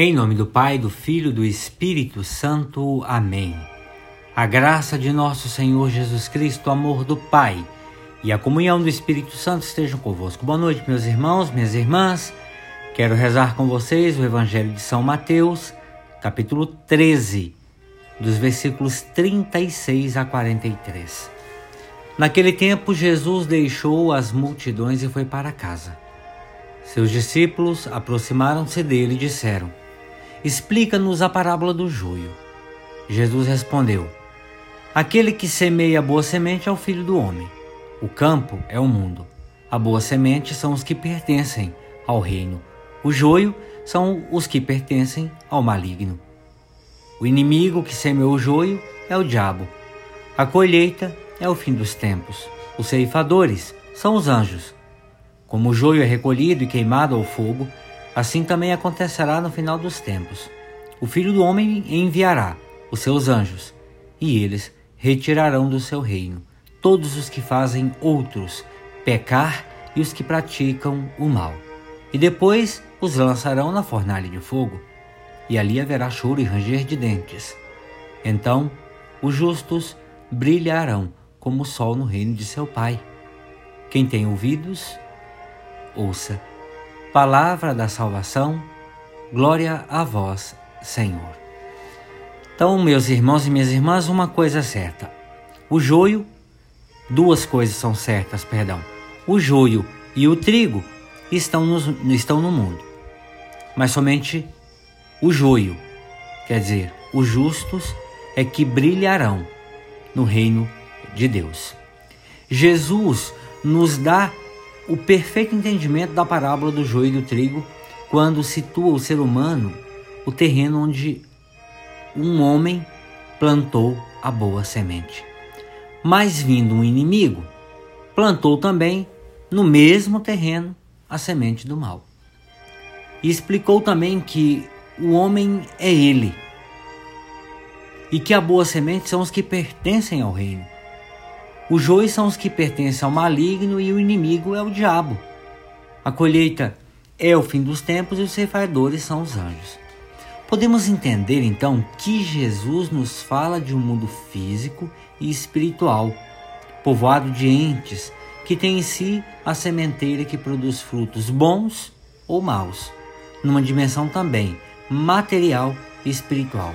Em nome do Pai, do Filho e do Espírito Santo. Amém. A graça de nosso Senhor Jesus Cristo, o amor do Pai e a comunhão do Espírito Santo estejam convosco. Boa noite, meus irmãos, minhas irmãs. Quero rezar com vocês o Evangelho de São Mateus, capítulo 13, dos versículos 36 a 43. Naquele tempo, Jesus deixou as multidões e foi para casa. Seus discípulos aproximaram-se dele e disseram: Explica-nos a parábola do joio. Jesus respondeu: Aquele que semeia a boa semente é o filho do homem. O campo é o mundo. A boa semente são os que pertencem ao reino. O joio são os que pertencem ao maligno. O inimigo que semeou o joio é o diabo. A colheita é o fim dos tempos. Os ceifadores são os anjos. Como o joio é recolhido e queimado ao fogo, Assim também acontecerá no final dos tempos. O Filho do Homem enviará os seus anjos, e eles retirarão do seu reino todos os que fazem outros pecar e os que praticam o mal. E depois os lançarão na fornalha de fogo, e ali haverá choro e ranger de dentes. Então os justos brilharão como o sol no reino de seu Pai. Quem tem ouvidos, ouça Palavra da salvação, glória a vós, Senhor. Então, meus irmãos e minhas irmãs, uma coisa é certa: o joio, duas coisas são certas, perdão. O joio e o trigo estão, estão no mundo, mas somente o joio, quer dizer, os justos, é que brilharão no reino de Deus. Jesus nos dá o perfeito entendimento da parábola do joio e do trigo quando situa o ser humano o terreno onde um homem plantou a boa semente. Mas vindo um inimigo, plantou também no mesmo terreno a semente do mal. E explicou também que o homem é ele e que a boa semente são os que pertencem ao reino. Os joios são os que pertencem ao maligno e o inimigo é o diabo. A colheita é o fim dos tempos e os ceifadores são os anjos. Podemos entender então que Jesus nos fala de um mundo físico e espiritual, povoado de entes que tem em si a sementeira que produz frutos bons ou maus, numa dimensão também material e espiritual.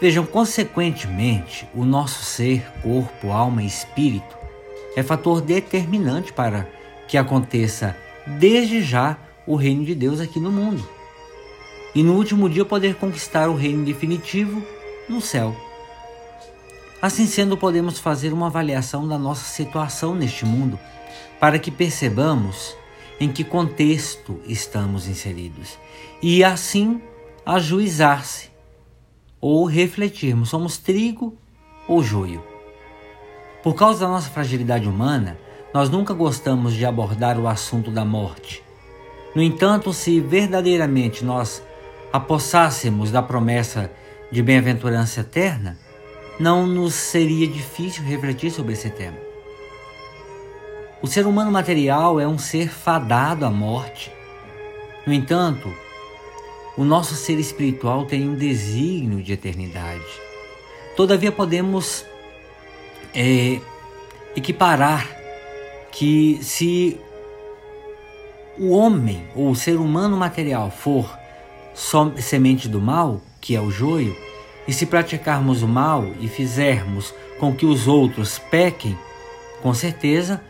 Vejam, consequentemente, o nosso ser, corpo, alma e espírito é fator determinante para que aconteça desde já o reino de Deus aqui no mundo. E no último dia poder conquistar o reino definitivo no céu. Assim sendo, podemos fazer uma avaliação da nossa situação neste mundo para que percebamos em que contexto estamos inseridos e assim ajuizar-se ou refletirmos: somos trigo ou joio? Por causa da nossa fragilidade humana, nós nunca gostamos de abordar o assunto da morte. No entanto, se verdadeiramente nós apossássemos da promessa de bem-aventurança eterna, não nos seria difícil refletir sobre esse tema. O ser humano material é um ser fadado à morte. No entanto, o nosso ser espiritual tem um desígnio de eternidade. Todavia, podemos é, equiparar que se o homem ou o ser humano material for só semente do mal, que é o joio, e se praticarmos o mal e fizermos com que os outros pequem, com certeza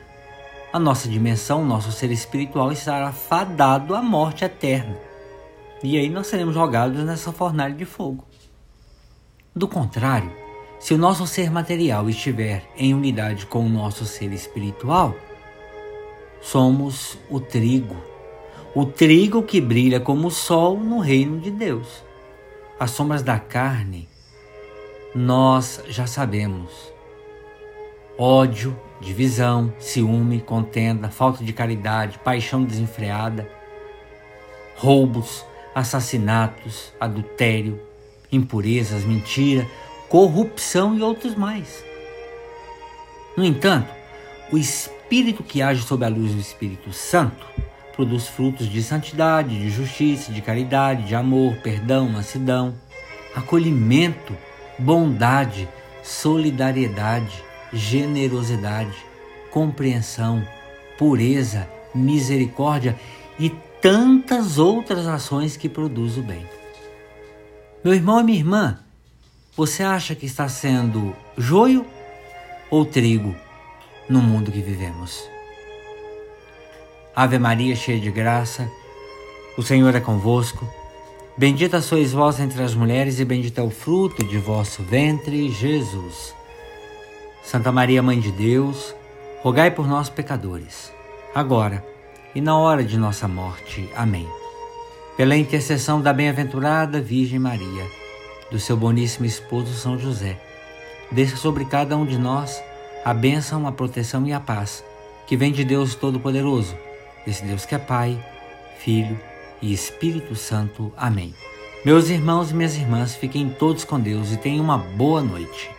a nossa dimensão, o nosso ser espiritual estará fadado à morte eterna. E aí nós seremos jogados nessa fornalha de fogo. Do contrário, se o nosso ser material estiver em unidade com o nosso ser espiritual, somos o trigo, o trigo que brilha como o sol no reino de Deus. As sombras da carne, nós já sabemos. Ódio, divisão, ciúme, contenda, falta de caridade, paixão desenfreada, roubos, assassinatos, adultério, impurezas, mentira, corrupção e outros mais. No entanto, o Espírito que age sob a luz do Espírito Santo produz frutos de santidade, de justiça, de caridade, de amor, perdão, mansidão, acolhimento, bondade, solidariedade, generosidade, compreensão, pureza, misericórdia e tantas outras ações que produzem o bem. Meu irmão e minha irmã, você acha que está sendo joio ou trigo no mundo que vivemos? Ave Maria, cheia de graça, o Senhor é convosco. Bendita sois vós entre as mulheres, e bendito é o fruto de vosso ventre, Jesus. Santa Maria, Mãe de Deus, rogai por nós, pecadores, agora e na hora de nossa morte. Amém. Pela intercessão da bem-aventurada Virgem Maria, do seu boníssimo esposo São José, desça sobre cada um de nós a bênção, a proteção e a paz que vem de Deus Todo-Poderoso desse Deus que é Pai, Filho e Espírito Santo. Amém. Meus irmãos e minhas irmãs, fiquem todos com Deus e tenham uma boa noite.